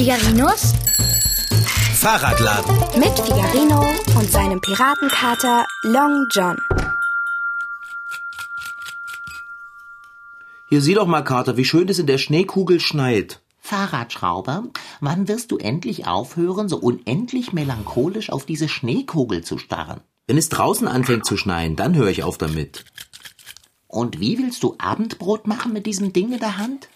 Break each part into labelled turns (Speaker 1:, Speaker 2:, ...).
Speaker 1: Figarinos
Speaker 2: Fahrradladen.
Speaker 1: mit Figarino und seinem Piratenkater Long John.
Speaker 3: Hier sieh doch mal, Kater, wie schön es in der Schneekugel schneit.
Speaker 4: Fahrradschrauber, wann wirst du endlich aufhören, so unendlich melancholisch auf diese Schneekugel zu starren?
Speaker 3: Wenn es draußen anfängt zu schneien, dann höre ich auf damit.
Speaker 4: Und wie willst du Abendbrot machen mit diesem Ding in der Hand?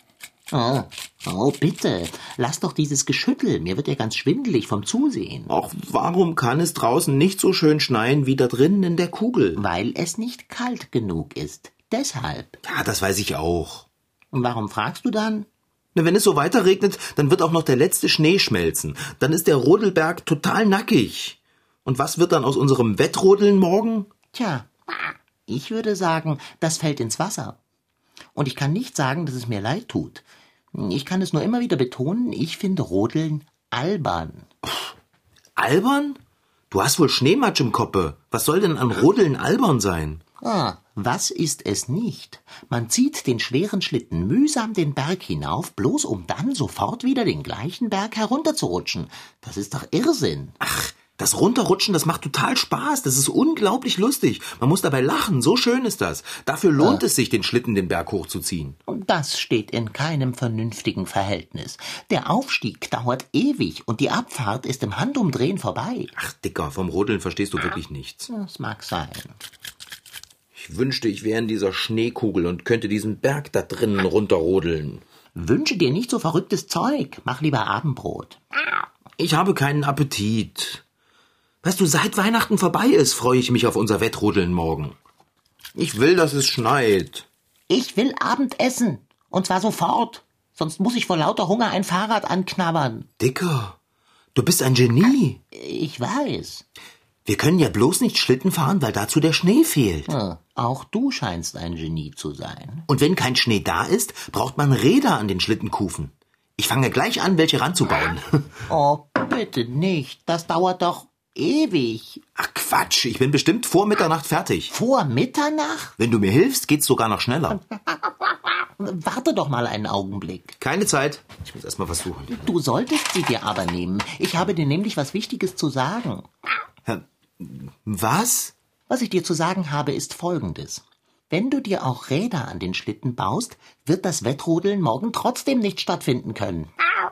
Speaker 4: Oh, oh, bitte, lass doch dieses Geschüttel, mir wird ja ganz schwindelig vom Zusehen.
Speaker 3: Ach, warum kann es draußen nicht so schön schneien wie da drinnen in der Kugel?
Speaker 4: Weil es nicht kalt genug ist. Deshalb.
Speaker 3: Ja, das weiß ich auch.
Speaker 4: Und warum fragst du dann?
Speaker 3: Na, wenn es so weiter regnet, dann wird auch noch der letzte Schnee schmelzen. Dann ist der Rodelberg total nackig. Und was wird dann aus unserem Wettrodeln morgen?
Speaker 4: Tja, ich würde sagen, das fällt ins Wasser. Und ich kann nicht sagen, dass es mir leid tut. Ich kann es nur immer wieder betonen, ich finde Rodeln albern.
Speaker 3: Albern? Du hast wohl Schneematsch im Koppe. Was soll denn an Rodeln albern sein?
Speaker 4: Ah, was ist es nicht? Man zieht den schweren Schlitten mühsam den Berg hinauf, bloß um dann sofort wieder den gleichen Berg herunterzurutschen. Das ist doch Irrsinn.
Speaker 3: Ach, das Runterrutschen, das macht total Spaß. Das ist unglaublich lustig. Man muss dabei lachen. So schön ist das. Dafür lohnt es sich, den Schlitten den Berg hochzuziehen.
Speaker 4: Und das steht in keinem vernünftigen Verhältnis. Der Aufstieg dauert ewig und die Abfahrt ist im Handumdrehen vorbei.
Speaker 3: Ach, Dicker, vom Rodeln verstehst du wirklich nichts.
Speaker 4: Das mag sein.
Speaker 3: Ich wünschte, ich wäre in dieser Schneekugel und könnte diesen Berg da drinnen runterrodeln.
Speaker 4: Wünsche dir nicht so verrücktes Zeug. Mach lieber Abendbrot.
Speaker 3: Ich habe keinen Appetit. Weißt du, seit Weihnachten vorbei ist, freue ich mich auf unser Wettrodeln morgen. Ich will, dass es schneit.
Speaker 4: Ich will Abendessen. Und zwar sofort. Sonst muss ich vor lauter Hunger ein Fahrrad anknabbern.
Speaker 3: Dicker, du bist ein Genie.
Speaker 4: Ich weiß.
Speaker 3: Wir können ja bloß nicht Schlitten fahren, weil dazu der Schnee fehlt.
Speaker 4: Hm, Auch du scheinst ein Genie zu sein.
Speaker 3: Und wenn kein Schnee da ist, braucht man Räder an den Schlittenkufen. Ich fange gleich an, welche ranzubauen.
Speaker 4: Oh, bitte nicht. Das dauert doch ewig.
Speaker 3: Ach Quatsch, ich bin bestimmt vor Mitternacht fertig.
Speaker 4: Vor Mitternacht?
Speaker 3: Wenn du mir hilfst, geht's sogar noch schneller.
Speaker 4: Warte doch mal einen Augenblick.
Speaker 3: Keine Zeit. Ich muss erst mal was suchen.
Speaker 4: Du solltest sie dir aber nehmen. Ich habe dir nämlich was Wichtiges zu sagen.
Speaker 3: Was?
Speaker 4: Was ich dir zu sagen habe, ist folgendes. Wenn du dir auch Räder an den Schlitten baust, wird das Wettrodeln morgen trotzdem nicht stattfinden können.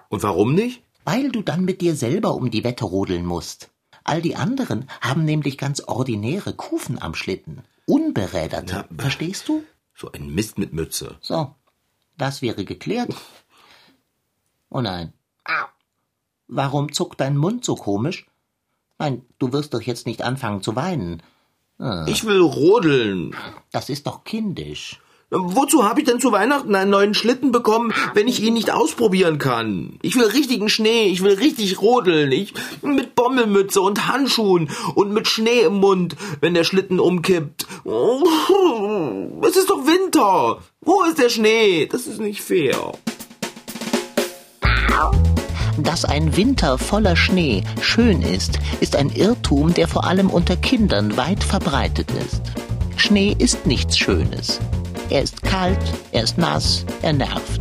Speaker 3: Und warum nicht?
Speaker 4: Weil du dann mit dir selber um die Wette rodeln musst. All die anderen haben nämlich ganz ordinäre Kufen am Schlitten. Unberäderte.
Speaker 3: B-
Speaker 4: Verstehst du?
Speaker 3: So ein Mist mit Mütze.
Speaker 4: So. Das wäre geklärt. Oh nein. Warum zuckt dein Mund so komisch? Nein, du wirst doch jetzt nicht anfangen zu weinen.
Speaker 3: Ich will rodeln.
Speaker 4: Das ist doch kindisch.
Speaker 3: Wozu habe ich denn zu Weihnachten einen neuen Schlitten bekommen, wenn ich ihn nicht ausprobieren kann? Ich will richtigen Schnee, ich will richtig rodeln. Ich mit Bommelmütze und Handschuhen und mit Schnee im Mund, wenn der Schlitten umkippt. Es ist doch Winter. Wo ist der Schnee? Das ist nicht fair.
Speaker 4: Dass ein Winter voller Schnee schön ist, ist ein Irrtum, der vor allem unter Kindern weit verbreitet ist. Schnee ist nichts Schönes. Er ist kalt, er ist nass, er nervt.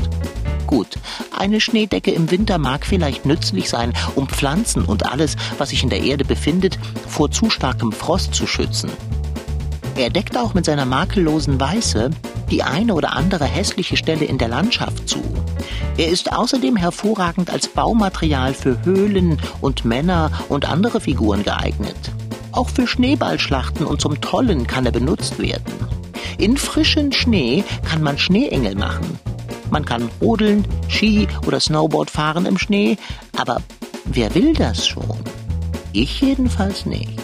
Speaker 4: Gut, eine Schneedecke im Winter mag vielleicht nützlich sein, um Pflanzen und alles, was sich in der Erde befindet, vor zu starkem Frost zu schützen. Er deckt auch mit seiner makellosen Weiße die eine oder andere hässliche Stelle in der Landschaft zu. Er ist außerdem hervorragend als Baumaterial für Höhlen und Männer und andere Figuren geeignet. Auch für Schneeballschlachten und zum Tollen kann er benutzt werden. In frischen Schnee kann man Schneeengel machen. Man kann rodeln, Ski oder Snowboard fahren im Schnee, aber wer will das schon? Ich jedenfalls nicht.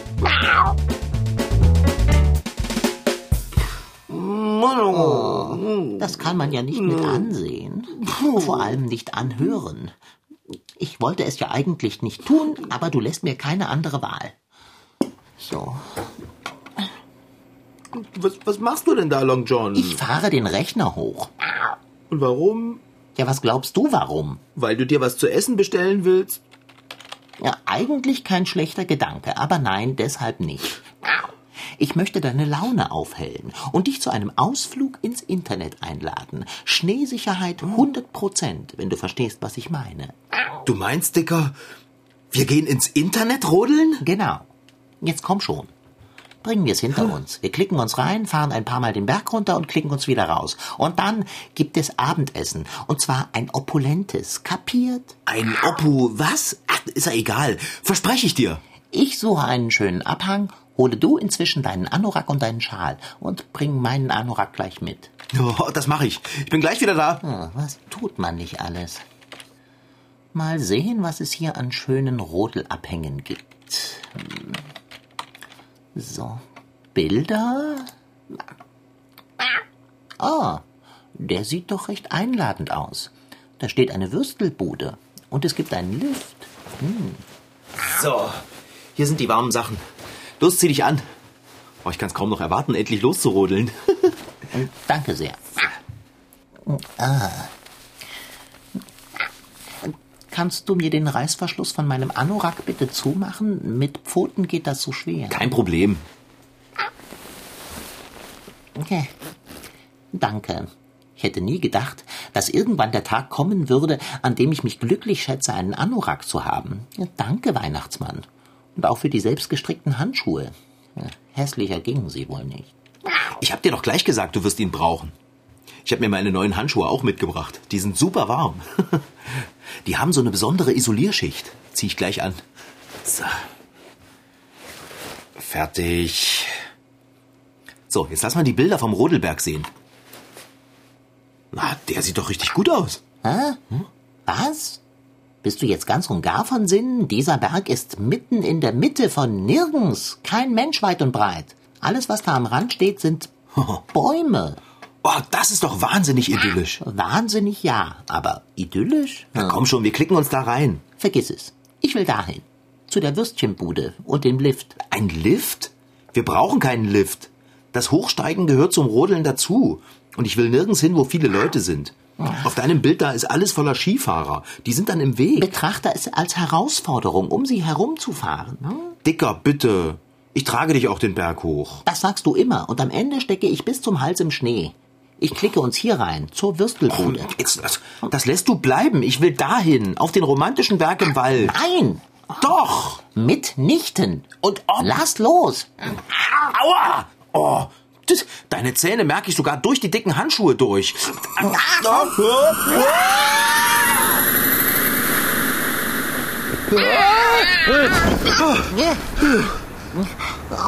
Speaker 4: Das kann man ja nicht mit ansehen. Vor allem nicht anhören. Ich wollte es ja eigentlich nicht tun, aber du lässt mir keine andere Wahl. So,
Speaker 3: Was, was machst du denn da, Long John?
Speaker 4: ich fahre den Rechner hoch.
Speaker 3: Und warum?
Speaker 4: Ja, was glaubst du, warum?
Speaker 3: Weil du dir was zu essen bestellen willst?
Speaker 4: Ja, eigentlich kein schlechter Gedanke, aber nein, deshalb nicht. Ich möchte deine Laune aufhellen und dich zu einem Ausflug ins Internet einladen. Schneesicherheit 100 Prozent, wenn du verstehst, was ich meine.
Speaker 3: Du meinst, Dicker, wir gehen ins Internet rodeln?
Speaker 4: Genau. Jetzt komm schon. Bringen wir es hinter uns. Wir klicken uns rein, fahren ein paar Mal den Berg runter und klicken uns wieder raus. Und dann gibt es Abendessen. Und zwar ein opulentes. Kapiert?
Speaker 3: Ein Oppu, was? Ach, ist ja egal. Verspreche ich dir.
Speaker 4: Ich suche einen schönen Abhang, hole du inzwischen deinen Anorak und deinen Schal und bring meinen Anorak gleich mit.
Speaker 3: Oh, das mache ich. Ich bin gleich wieder da.
Speaker 4: Hm, was tut man nicht alles? Mal sehen, was es hier an schönen Rodelabhängen gibt. Hm. So, Bilder? Ah, der sieht doch recht einladend aus. Da steht eine Würstelbude und es gibt einen Lift. Hm.
Speaker 3: So, hier sind die warmen Sachen. Los, zieh dich an. Oh, ich kann es kaum noch erwarten, endlich loszurodeln.
Speaker 4: Danke sehr. Ah. Kannst du mir den Reißverschluss von meinem Anorak bitte zumachen? Mit Pfoten geht das so schwer.
Speaker 3: Kein Problem.
Speaker 4: Okay. Danke. Ich hätte nie gedacht, dass irgendwann der Tag kommen würde, an dem ich mich glücklich schätze, einen Anorak zu haben. Danke, Weihnachtsmann. Und auch für die selbstgestrickten Handschuhe. Hässlicher gingen sie wohl nicht.
Speaker 3: Ich hab dir doch gleich gesagt, du wirst ihn brauchen. Ich habe mir meine neuen Handschuhe auch mitgebracht. Die sind super warm. Die haben so eine besondere Isolierschicht. Zieh ich gleich an. So. Fertig. So, jetzt lass mal die Bilder vom Rodelberg sehen. Na, der sieht doch richtig gut aus.
Speaker 4: Hä? Was? Bist du jetzt ganz und gar von Sinnen? Dieser Berg ist mitten in der Mitte von nirgends. Kein Mensch weit und breit. Alles, was da am Rand steht, sind Bäume.
Speaker 3: Oh, das ist doch wahnsinnig idyllisch.
Speaker 4: Wahnsinnig ja, aber idyllisch?
Speaker 3: Na komm schon, wir klicken uns da rein.
Speaker 4: Vergiss es. Ich will dahin. Zu der Würstchenbude und dem Lift.
Speaker 3: Ein Lift? Wir brauchen keinen Lift. Das Hochsteigen gehört zum Rodeln dazu. Und ich will nirgends hin, wo viele Leute sind. Auf deinem Bild da ist alles voller Skifahrer. Die sind dann im Weg.
Speaker 4: Betrachte es als Herausforderung, um sie herumzufahren. Hm?
Speaker 3: Dicker, bitte. Ich trage dich auch den Berg hoch.
Speaker 4: Das sagst du immer. Und am Ende stecke ich bis zum Hals im Schnee. Ich klicke uns hier rein, zur Würstelbude.
Speaker 3: Jetzt, das, das lässt du bleiben. Ich will dahin, auf den romantischen Berg im Wald.
Speaker 4: Nein!
Speaker 3: Doch!
Speaker 4: Mitnichten!
Speaker 3: Und ob...
Speaker 4: Lass los!
Speaker 3: Aua! Oh, das, deine Zähne merke ich sogar durch die dicken Handschuhe durch.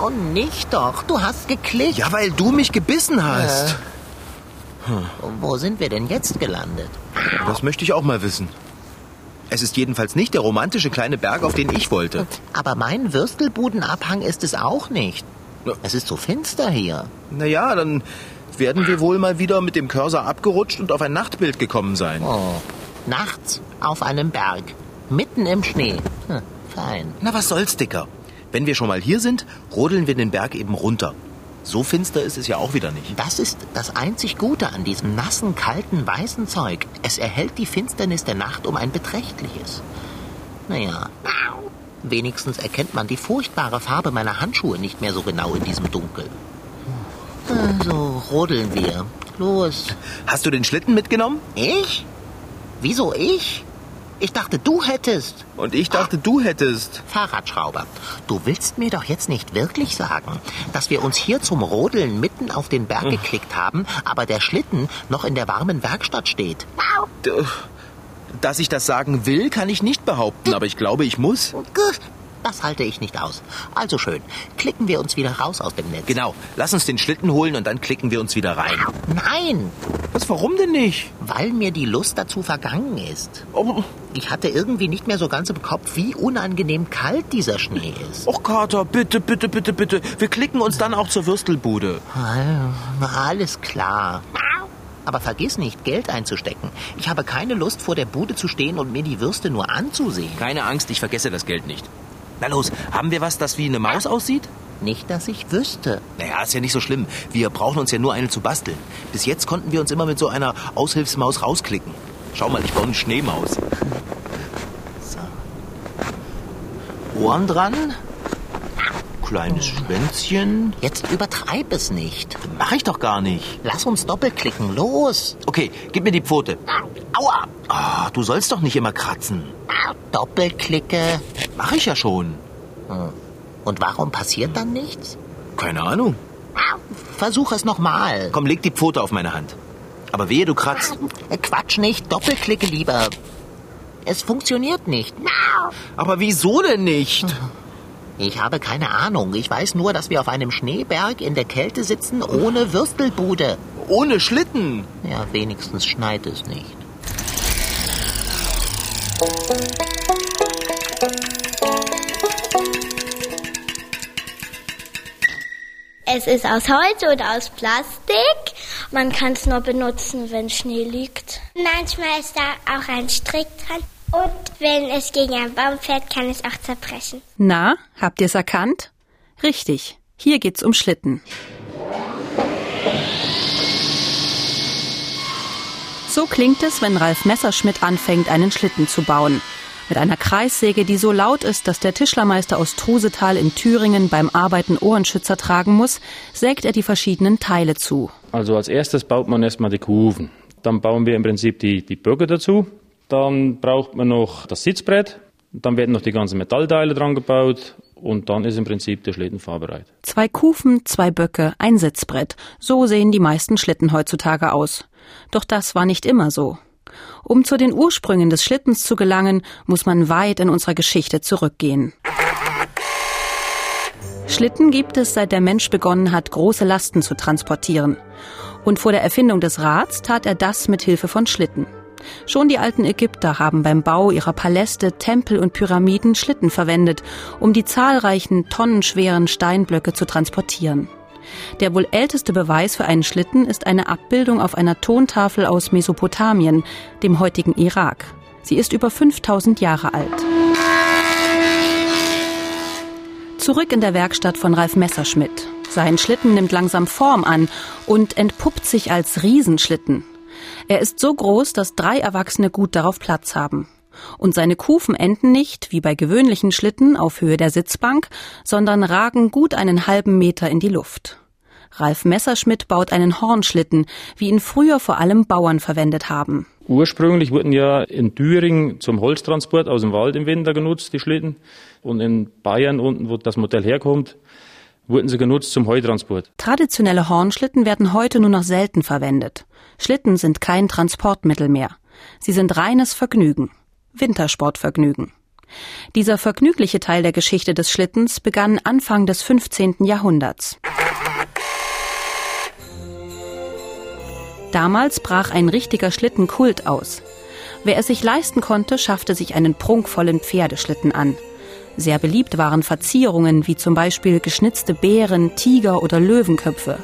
Speaker 4: Oh, nicht doch. Du hast geklickt.
Speaker 3: Ja, weil du mich gebissen hast.
Speaker 4: Wo sind wir denn jetzt gelandet?
Speaker 3: Das möchte ich auch mal wissen. Es ist jedenfalls nicht der romantische kleine Berg, auf den ich wollte.
Speaker 4: Aber mein Würstelbudenabhang ist es auch nicht. Es ist so finster hier.
Speaker 3: Naja, dann werden wir wohl mal wieder mit dem Cursor abgerutscht und auf ein Nachtbild gekommen sein.
Speaker 4: Oh, nachts auf einem Berg, mitten im Schnee. Hm, fein.
Speaker 3: Na, was soll's, Dicker? Wenn wir schon mal hier sind, rodeln wir den Berg eben runter. So finster ist es ja auch wieder nicht.
Speaker 4: Das ist das einzig Gute an diesem nassen, kalten, weißen Zeug. Es erhält die Finsternis der Nacht um ein beträchtliches. Naja, wenigstens erkennt man die furchtbare Farbe meiner Handschuhe nicht mehr so genau in diesem Dunkel. Also rodeln wir. Los.
Speaker 3: Hast du den Schlitten mitgenommen?
Speaker 4: Ich? Wieso ich? Ich dachte, du hättest.
Speaker 3: Und ich dachte, du hättest.
Speaker 4: Fahrradschrauber, du willst mir doch jetzt nicht wirklich sagen, dass wir uns hier zum Rodeln mitten auf den Berg geklickt haben, aber der Schlitten noch in der warmen Werkstatt steht.
Speaker 3: Dass ich das sagen will, kann ich nicht behaupten, aber ich glaube, ich muss.
Speaker 4: Das halte ich nicht aus. Also schön, klicken wir uns wieder raus aus dem Netz.
Speaker 3: Genau, lass uns den Schlitten holen und dann klicken wir uns wieder rein.
Speaker 4: Nein,
Speaker 3: Was, warum denn nicht?
Speaker 4: weil mir die Lust dazu vergangen ist.
Speaker 3: Oh,
Speaker 4: Ich hatte irgendwie nicht mehr so ganz im Kopf, wie unangenehm kalt dieser Schnee ist.
Speaker 3: oh Kater, bitte, bitte, bitte, bitte. Wir klicken uns dann auch zur Würstelbude.
Speaker 4: Alles klar. Aber vergiss nicht, Geld einzustecken. Ich habe keine Lust, vor der Bude zu stehen und mir die Würste nur anzusehen.
Speaker 3: Keine Angst, ich vergesse das Geld nicht. Na los, haben wir was, das wie eine Maus aussieht?
Speaker 4: Nicht, dass ich wüsste.
Speaker 3: Naja, ist ja nicht so schlimm. Wir brauchen uns ja nur eine zu basteln. Bis jetzt konnten wir uns immer mit so einer Aushilfsmaus rausklicken. Schau mal, ich baue eine Schneemaus. So. Ohren dran. kleines Schwänzchen.
Speaker 4: Jetzt übertreib es nicht.
Speaker 3: Mach ich doch gar nicht.
Speaker 4: Lass uns doppelklicken. Los.
Speaker 3: Okay, gib mir die Pfote.
Speaker 4: Aua.
Speaker 3: Ah, du sollst doch nicht immer kratzen.
Speaker 4: Doppelklicke.
Speaker 3: Mach ich ja schon.
Speaker 4: Und warum passiert dann nichts?
Speaker 3: Keine Ahnung.
Speaker 4: Versuch es nochmal.
Speaker 3: Komm, leg die Pfote auf meine Hand. Aber wehe, du kratzt.
Speaker 4: Quatsch nicht. Doppelklicke lieber. Es funktioniert nicht.
Speaker 3: Aber wieso denn nicht?
Speaker 4: Ich habe keine Ahnung. Ich weiß nur, dass wir auf einem Schneeberg in der Kälte sitzen ohne Würstelbude.
Speaker 3: Ohne Schlitten.
Speaker 4: Ja, wenigstens schneit es nicht.
Speaker 5: Es ist aus Holz oder aus Plastik. Man kann es nur benutzen, wenn Schnee liegt. Manchmal ist da auch ein Strick dran. Und wenn es gegen einen Baum fährt, kann es auch zerbrechen.
Speaker 6: Na, habt ihr's erkannt? Richtig, hier geht's um Schlitten. So klingt es, wenn Ralf Messerschmidt anfängt, einen Schlitten zu bauen. Mit einer Kreissäge, die so laut ist, dass der Tischlermeister aus Trusetal in Thüringen beim Arbeiten Ohrenschützer tragen muss, sägt er die verschiedenen Teile zu.
Speaker 7: Also als erstes baut man erstmal die Kufen. Dann bauen wir im Prinzip die, die Böcke dazu. Dann braucht man noch das Sitzbrett. Dann werden noch die ganzen Metallteile dran gebaut. Und dann ist im Prinzip der Schlitten fahrbereit.
Speaker 6: Zwei Kufen, zwei Böcke, ein Sitzbrett. So sehen die meisten Schlitten heutzutage aus. Doch das war nicht immer so. Um zu den Ursprüngen des Schlittens zu gelangen, muss man weit in unserer Geschichte zurückgehen. Schlitten gibt es, seit der Mensch begonnen hat, große Lasten zu transportieren. Und vor der Erfindung des Rads tat er das mit Hilfe von Schlitten. Schon die alten Ägypter haben beim Bau ihrer Paläste, Tempel und Pyramiden Schlitten verwendet, um die zahlreichen tonnenschweren Steinblöcke zu transportieren. Der wohl älteste Beweis für einen Schlitten ist eine Abbildung auf einer Tontafel aus Mesopotamien, dem heutigen Irak. Sie ist über 5000 Jahre alt. Zurück in der Werkstatt von Ralf Messerschmidt. Sein Schlitten nimmt langsam Form an und entpuppt sich als Riesenschlitten. Er ist so groß, dass drei Erwachsene gut darauf Platz haben. Und seine Kufen enden nicht, wie bei gewöhnlichen Schlitten, auf Höhe der Sitzbank, sondern ragen gut einen halben Meter in die Luft. Ralf Messerschmidt baut einen Hornschlitten, wie ihn früher vor allem Bauern verwendet haben.
Speaker 7: Ursprünglich wurden ja in Thüringen zum Holztransport aus dem Wald im Winter genutzt, die Schlitten. Und in Bayern unten, wo das Modell herkommt, wurden sie genutzt zum Heutransport.
Speaker 6: Traditionelle Hornschlitten werden heute nur noch selten verwendet. Schlitten sind kein Transportmittel mehr. Sie sind reines Vergnügen. Wintersportvergnügen. Dieser vergnügliche Teil der Geschichte des Schlittens begann Anfang des 15. Jahrhunderts. Damals brach ein richtiger Schlittenkult aus. Wer es sich leisten konnte, schaffte sich einen prunkvollen Pferdeschlitten an. Sehr beliebt waren Verzierungen wie zum Beispiel geschnitzte Bären, Tiger oder Löwenköpfe.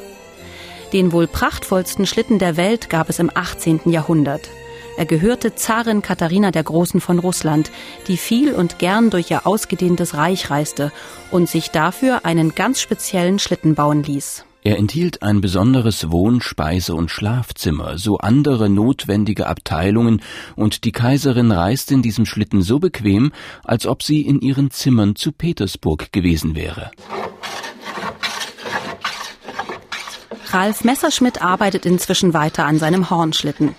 Speaker 6: Den wohl prachtvollsten Schlitten der Welt gab es im 18. Jahrhundert. Er gehörte Zarin Katharina der Großen von Russland, die viel und gern durch ihr ausgedehntes Reich reiste und sich dafür einen ganz speziellen Schlitten bauen ließ.
Speaker 8: Er enthielt ein besonderes Wohn-, Speise- und Schlafzimmer, so andere notwendige Abteilungen, und die Kaiserin reiste in diesem Schlitten so bequem, als ob sie in ihren Zimmern zu Petersburg gewesen wäre.
Speaker 6: Ralf Messerschmidt arbeitet inzwischen weiter an seinem Hornschlitten.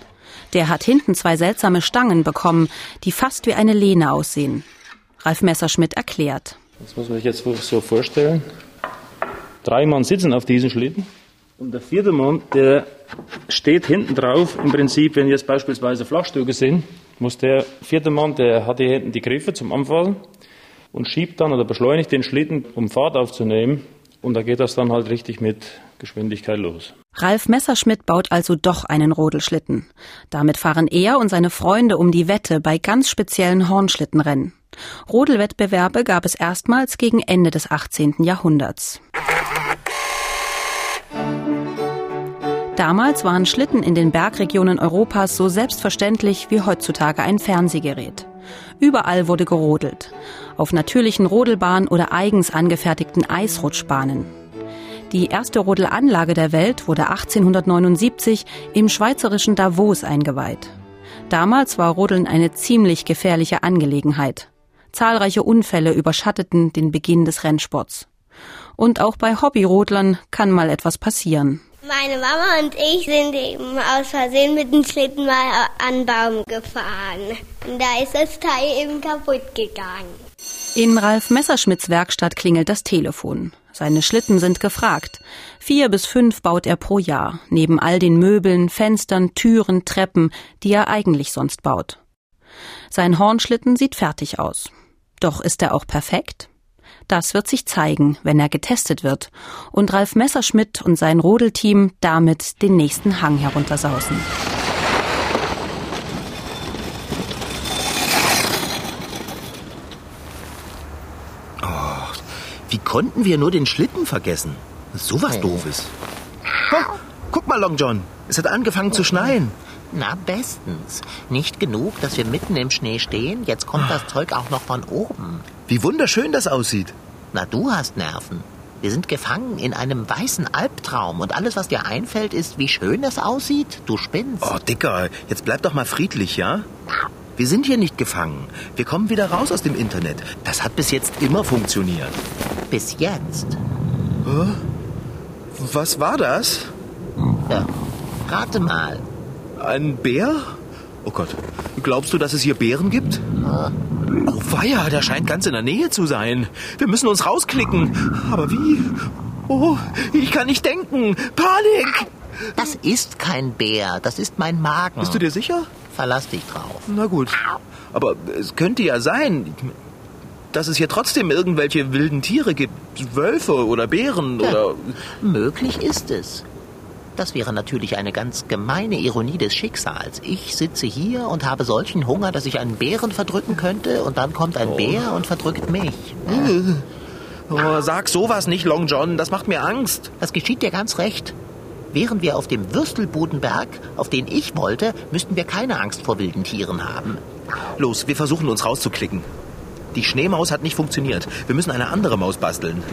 Speaker 6: Der hat hinten zwei seltsame Stangen bekommen, die fast wie eine Lehne aussehen. Ralf Messerschmidt erklärt.
Speaker 7: Das muss man sich jetzt so vorstellen. Drei Mann sitzen auf diesem Schlitten und der vierte Mann, der steht hinten drauf. Im Prinzip, wenn jetzt beispielsweise Flachstücke sind, muss der vierte Mann, der hat hier hinten die Griffe zum Anfallen und schiebt dann oder beschleunigt den Schlitten, um Fahrt aufzunehmen. Und da geht das dann halt richtig mit Geschwindigkeit los.
Speaker 6: Ralf Messerschmidt baut also doch einen Rodelschlitten. Damit fahren er und seine Freunde um die Wette bei ganz speziellen Hornschlittenrennen. Rodelwettbewerbe gab es erstmals gegen Ende des 18. Jahrhunderts. Damals waren Schlitten in den Bergregionen Europas so selbstverständlich wie heutzutage ein Fernsehgerät. Überall wurde gerodelt. Auf natürlichen Rodelbahnen oder eigens angefertigten Eisrutschbahnen. Die erste Rodelanlage der Welt wurde 1879 im schweizerischen Davos eingeweiht. Damals war Rodeln eine ziemlich gefährliche Angelegenheit. Zahlreiche Unfälle überschatteten den Beginn des Rennsports. Und auch bei Hobbyrodlern kann mal etwas passieren.
Speaker 5: Meine Mama und ich sind eben aus Versehen mit dem Schlitten mal an Baum gefahren. Und da ist das Teil eben kaputt gegangen.
Speaker 6: In Ralf Messerschmidts Werkstatt klingelt das Telefon. Seine Schlitten sind gefragt. Vier bis fünf baut er pro Jahr, neben all den Möbeln, Fenstern, Türen, Treppen, die er eigentlich sonst baut. Sein Hornschlitten sieht fertig aus. Doch ist er auch perfekt? Das wird sich zeigen, wenn er getestet wird und Ralf Messerschmidt und sein Rodelteam damit den nächsten Hang heruntersausen.
Speaker 3: Wie konnten wir nur den Schlitten vergessen? So was Doofes. Oh, guck mal, Long John. Es hat angefangen zu schneien.
Speaker 4: Na, bestens. Nicht genug, dass wir mitten im Schnee stehen. Jetzt kommt das Zeug auch noch von oben.
Speaker 3: Wie wunderschön das aussieht.
Speaker 4: Na, du hast Nerven. Wir sind gefangen in einem weißen Albtraum und alles, was dir einfällt, ist, wie schön es aussieht. Du spinnst.
Speaker 3: Oh, Dicker, jetzt bleib doch mal friedlich, ja? Wir sind hier nicht gefangen. Wir kommen wieder raus aus dem Internet. Das hat bis jetzt immer funktioniert.
Speaker 4: Bis jetzt.
Speaker 3: Was war das?
Speaker 4: Ja. Rate mal.
Speaker 3: Ein Bär? Oh Gott. Glaubst du, dass es hier Bären gibt? Oh weia, der scheint ganz in der Nähe zu sein. Wir müssen uns rausklicken. Aber wie? Oh, ich kann nicht denken. Panik!
Speaker 4: Das ist kein Bär, das ist mein Magen.
Speaker 3: Bist du dir sicher?
Speaker 4: Verlass dich drauf.
Speaker 3: Na gut. Aber es könnte ja sein, dass es hier trotzdem irgendwelche wilden Tiere gibt. Wölfe oder Bären oder...
Speaker 4: Möglich ist es. Das wäre natürlich eine ganz gemeine Ironie des Schicksals. Ich sitze hier und habe solchen Hunger, dass ich einen Bären verdrücken könnte, und dann kommt ein Bär und verdrückt mich.
Speaker 3: Oh, sag sowas nicht, Long John. Das macht mir Angst.
Speaker 4: Das geschieht dir ganz recht. Wären wir auf dem Würstelbodenberg, auf den ich wollte, müssten wir keine Angst vor wilden Tieren haben.
Speaker 3: Los, wir versuchen uns rauszuklicken. Die Schneemaus hat nicht funktioniert. Wir müssen eine andere Maus basteln.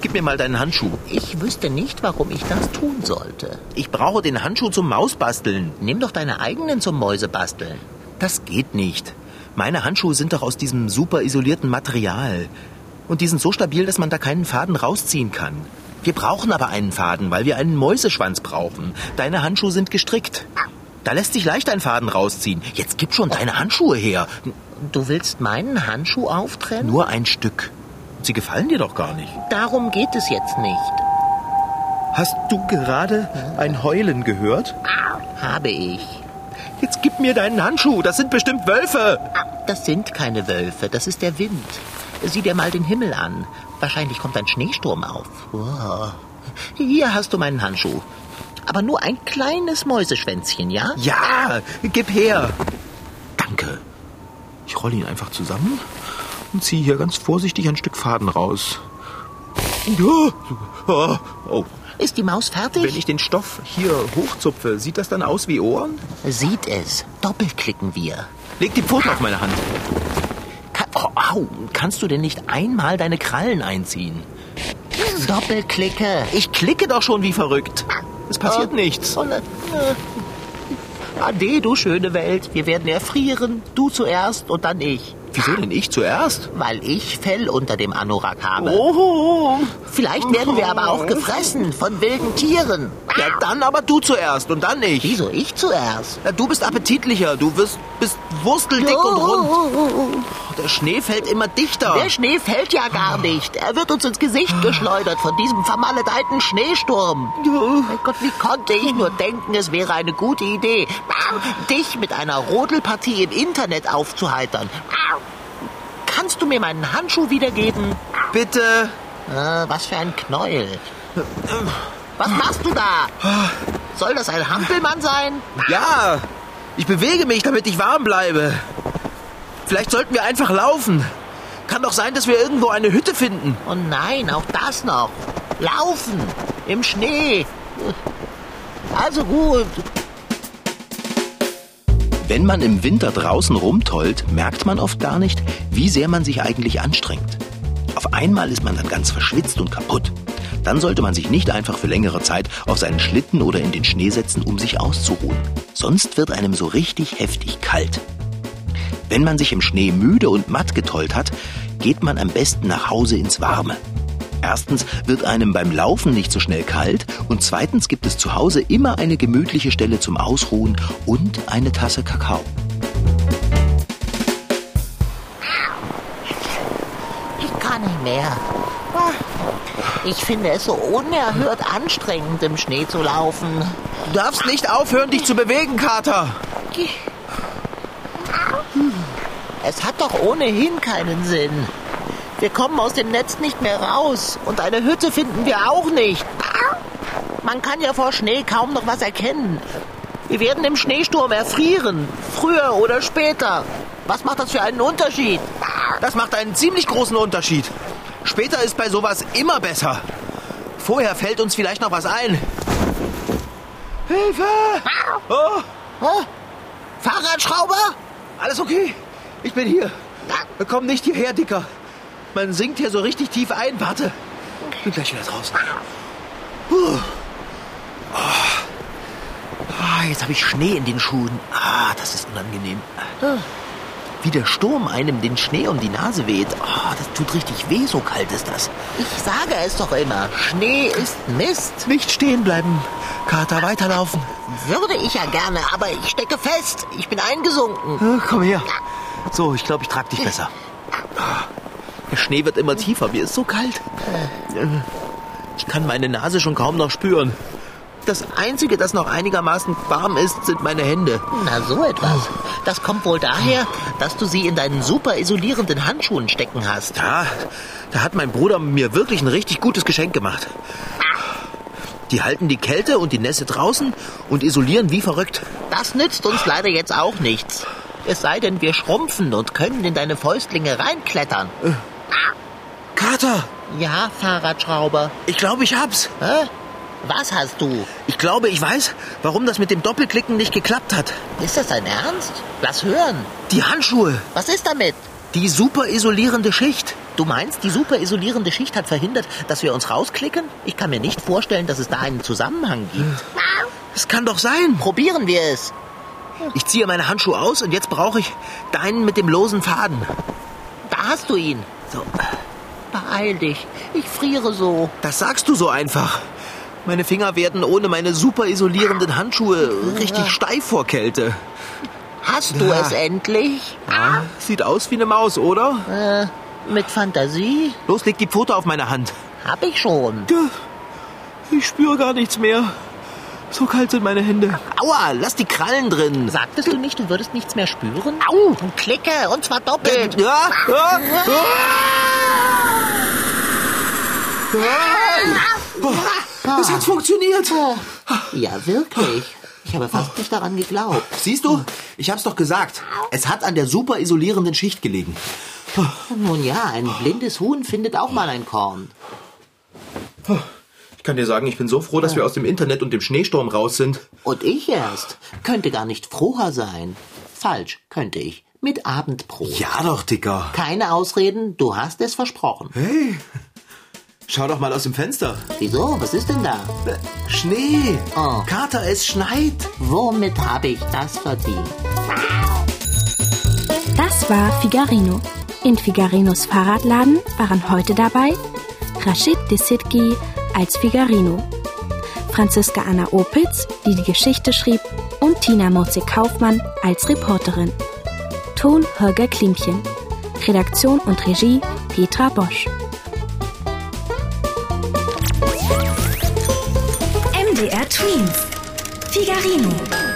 Speaker 3: Gib mir mal deinen Handschuh.
Speaker 4: Ich wüsste nicht, warum ich das tun sollte.
Speaker 3: Ich brauche den Handschuh zum Mausbasteln.
Speaker 4: Nimm doch deine eigenen zum Mäusebasteln.
Speaker 3: Das geht nicht. Meine Handschuhe sind doch aus diesem super isolierten Material. Und die sind so stabil, dass man da keinen Faden rausziehen kann. Wir brauchen aber einen Faden, weil wir einen Mäuseschwanz brauchen. Deine Handschuhe sind gestrickt. Da lässt sich leicht ein Faden rausziehen. Jetzt gib schon deine Handschuhe her.
Speaker 4: Du willst meinen Handschuh auftrennen?
Speaker 3: Nur ein Stück. Sie gefallen dir doch gar nicht.
Speaker 4: Darum geht es jetzt nicht.
Speaker 3: Hast du gerade ein Heulen gehört?
Speaker 4: Habe ich.
Speaker 3: Jetzt gib mir deinen Handschuh. Das sind bestimmt Wölfe.
Speaker 4: Das sind keine Wölfe, das ist der Wind. Sieh dir mal den Himmel an. Wahrscheinlich kommt ein Schneesturm auf. Oh. Hier hast du meinen Handschuh. Aber nur ein kleines Mäuseschwänzchen, ja?
Speaker 3: Ja, gib her. Danke. Ich rolle ihn einfach zusammen und ziehe hier ganz vorsichtig ein Stück Faden raus. Oh, oh.
Speaker 4: Ist die Maus fertig?
Speaker 3: Wenn ich den Stoff hier hochzupfe, sieht das dann aus wie Ohren?
Speaker 4: Sieht es. Doppelklicken wir.
Speaker 3: Leg die Pfoten auf meine Hand. Ka oh, au, kannst du denn nicht einmal deine Krallen einziehen?
Speaker 4: Doppelklicke.
Speaker 3: Ich klicke doch schon wie verrückt. Es passiert
Speaker 4: Oh.
Speaker 3: nichts.
Speaker 4: Oh, ne- äh. Ade, du schöne Welt. Wir werden erfrieren. Du zuerst und dann ich.
Speaker 3: Wieso denn ich zuerst?
Speaker 4: Weil ich Fell unter dem Anorak habe.
Speaker 3: Oh,
Speaker 4: Vielleicht werden wir aber auch gefressen von wilden Tieren.
Speaker 3: ja, dann aber du zuerst und dann ich.
Speaker 4: Wieso ich zuerst?
Speaker 3: Ja, du bist appetitlicher, du wirst, bist wursteldick und rund. Der Schnee fällt immer dichter.
Speaker 4: Der Schnee fällt ja gar nicht. Er wird uns ins Gesicht geschleudert von diesem vermaledeiten Schneesturm. Mein Gott, wie konnte ich nur denken, es wäre eine gute Idee, dich mit einer Rodelpartie im Internet aufzuheitern. Kannst du mir meinen Handschuh wiedergeben?
Speaker 3: Bitte.
Speaker 4: Äh, was für ein Knäuel. Was machst du da? Soll das ein Hampelmann sein?
Speaker 3: Ja, ich bewege mich, damit ich warm bleibe. Vielleicht sollten wir einfach laufen. Kann doch sein, dass wir irgendwo eine Hütte finden.
Speaker 4: Oh nein, auch das noch. Laufen. Im Schnee. Also gut.
Speaker 3: Wenn man im Winter draußen rumtollt, merkt man oft gar nicht, wie sehr man sich eigentlich anstrengt. Auf einmal ist man dann ganz verschwitzt und kaputt. Dann sollte man sich nicht einfach für längere Zeit auf seinen Schlitten oder in den Schnee setzen, um sich auszuruhen. Sonst wird einem so richtig heftig kalt. Wenn man sich im Schnee müde und matt getollt hat, geht man am besten nach Hause ins Warme.
Speaker 4: Erstens wird einem beim Laufen nicht so schnell kalt und zweitens gibt es zu Hause immer eine gemütliche Stelle zum Ausruhen und eine Tasse Kakao. Ich kann nicht mehr. Ich finde es so unerhört anstrengend, im Schnee zu laufen.
Speaker 3: Du darfst nicht aufhören, dich zu bewegen, Kater.
Speaker 4: Es hat doch ohnehin keinen Sinn. Wir kommen aus dem Netz nicht mehr raus und eine Hütte finden wir auch nicht. Man kann ja vor Schnee kaum noch was erkennen. Wir werden im Schneesturm erfrieren, früher oder später. Was macht das für einen Unterschied?
Speaker 3: Das macht einen ziemlich großen Unterschied. Später ist bei sowas immer besser. Vorher fällt uns vielleicht noch was ein. Hilfe! Oh,
Speaker 4: Oh, Fahrradschrauber?
Speaker 3: alles okay. Ich bin hier. Komm nicht hierher, Dicker. Man sinkt hier so richtig tief ein. Warte. Bin gleich wieder draußen. Puh. Oh. Ah, jetzt habe ich Schnee in den Schuhen. Ah, das ist unangenehm. Wie der Sturm einem den Schnee um die Nase weht. Ah, das tut richtig weh, so kalt ist das.
Speaker 4: Ich sage es doch immer, Schnee ist Mist.
Speaker 3: Nicht stehen bleiben. Kater, weiterlaufen.
Speaker 4: Würde ich ja gerne, aber ich stecke fest. Ich bin eingesunken.
Speaker 3: Ah, Komm her. So, ich glaube, ich trag dich besser. Der Schnee wird immer tiefer. Mir ist so kalt. Ich kann meine Nase schon kaum noch spüren. Das Einzige, das noch einigermaßen warm ist, sind meine Hände.
Speaker 4: Na, so etwas. Das kommt wohl daher, dass du sie in deinen super isolierenden Handschuhen stecken hast.
Speaker 3: Ja, da hat mein Bruder mir wirklich ein richtig gutes Geschenk gemacht. Die halten die Kälte und die Nässe draußen und isolieren wie verrückt.
Speaker 4: Das nützt uns leider jetzt auch nichts. Es sei denn, wir schrumpfen und können in deine Fäustlinge reinklettern.
Speaker 3: Kater,
Speaker 4: Ja, Fahrradschrauber.
Speaker 3: ich glaube, ich hab's.
Speaker 4: Hä? Was hast du?
Speaker 3: Ich glaube, ich weiß, warum das mit dem Doppelklicken nicht geklappt hat.
Speaker 4: Ist das dein Ernst? Lass hören.
Speaker 3: Die Handschuhe,
Speaker 4: Was ist damit?
Speaker 3: die super isolierende Schicht.
Speaker 4: Du meinst, die super isolierende Schicht hat verhindert, dass wir uns rausklicken? Ich kann mir nicht vorstellen, dass es da einen Zusammenhang gibt.
Speaker 3: Das kann doch sein.
Speaker 4: Probieren wir es.
Speaker 3: Ich ziehe meine Handschuhe aus und jetzt brauche ich deinen mit dem losen Faden.
Speaker 4: Da hast du ihn.
Speaker 3: So,
Speaker 4: Beeil dich. Ich friere so.
Speaker 3: das sagst du so einfach. Meine Finger werden ohne meine super isolierenden Handschuhe richtig steif vor Kälte.
Speaker 4: Hast du
Speaker 3: Ja.
Speaker 4: es endlich?
Speaker 3: Ja, sieht aus wie eine Maus, oder?
Speaker 4: Äh, mit Fantasie?
Speaker 3: Los, leg die Pfote auf meine Hand.
Speaker 4: Hab ich schon.
Speaker 3: Ich spüre gar nichts mehr. So kalt sind meine Hände. Aua, lass die Krallen drin.
Speaker 4: Sagtest du nicht, du würdest nichts mehr spüren? Au! Klicke, und zwar doppelt.
Speaker 3: Ja, ja, ja. Ja. Es hat funktioniert.
Speaker 4: Ja, wirklich. Ich habe fast nicht daran geglaubt.
Speaker 3: Siehst du? Ich hab's doch gesagt. Es hat an der super isolierenden Schicht gelegen.
Speaker 4: Nun ja, ein blindes Huhn findet auch mal ein Korn.
Speaker 3: Ich kann dir sagen, ich bin so froh, dass wir aus dem Internet und dem Schneesturm raus sind.
Speaker 4: Und ich erst. Könnte gar nicht froher sein. Falsch, könnte ich. Mit Abendbrot.
Speaker 3: Ja doch, Dicker.
Speaker 4: Keine Ausreden, du hast es versprochen.
Speaker 3: Hey, schau doch mal aus dem Fenster.
Speaker 4: Wieso? Was ist denn da?
Speaker 3: Äh, Schnee.
Speaker 4: Oh.
Speaker 3: Kater, es schneit.
Speaker 4: Womit habe ich das verdient?
Speaker 1: Das war Figarino. In Figarinos Fahrradladen waren heute dabei Rashid Desitki als Figarino, Franziska Anna Opitz, die die Geschichte schrieb, und Tina Motze-Kaufmann als Reporterin. Ton Holger Klimchen. Redaktion und Regie Petra Bosch.
Speaker 9: MDR Twins. Figarino.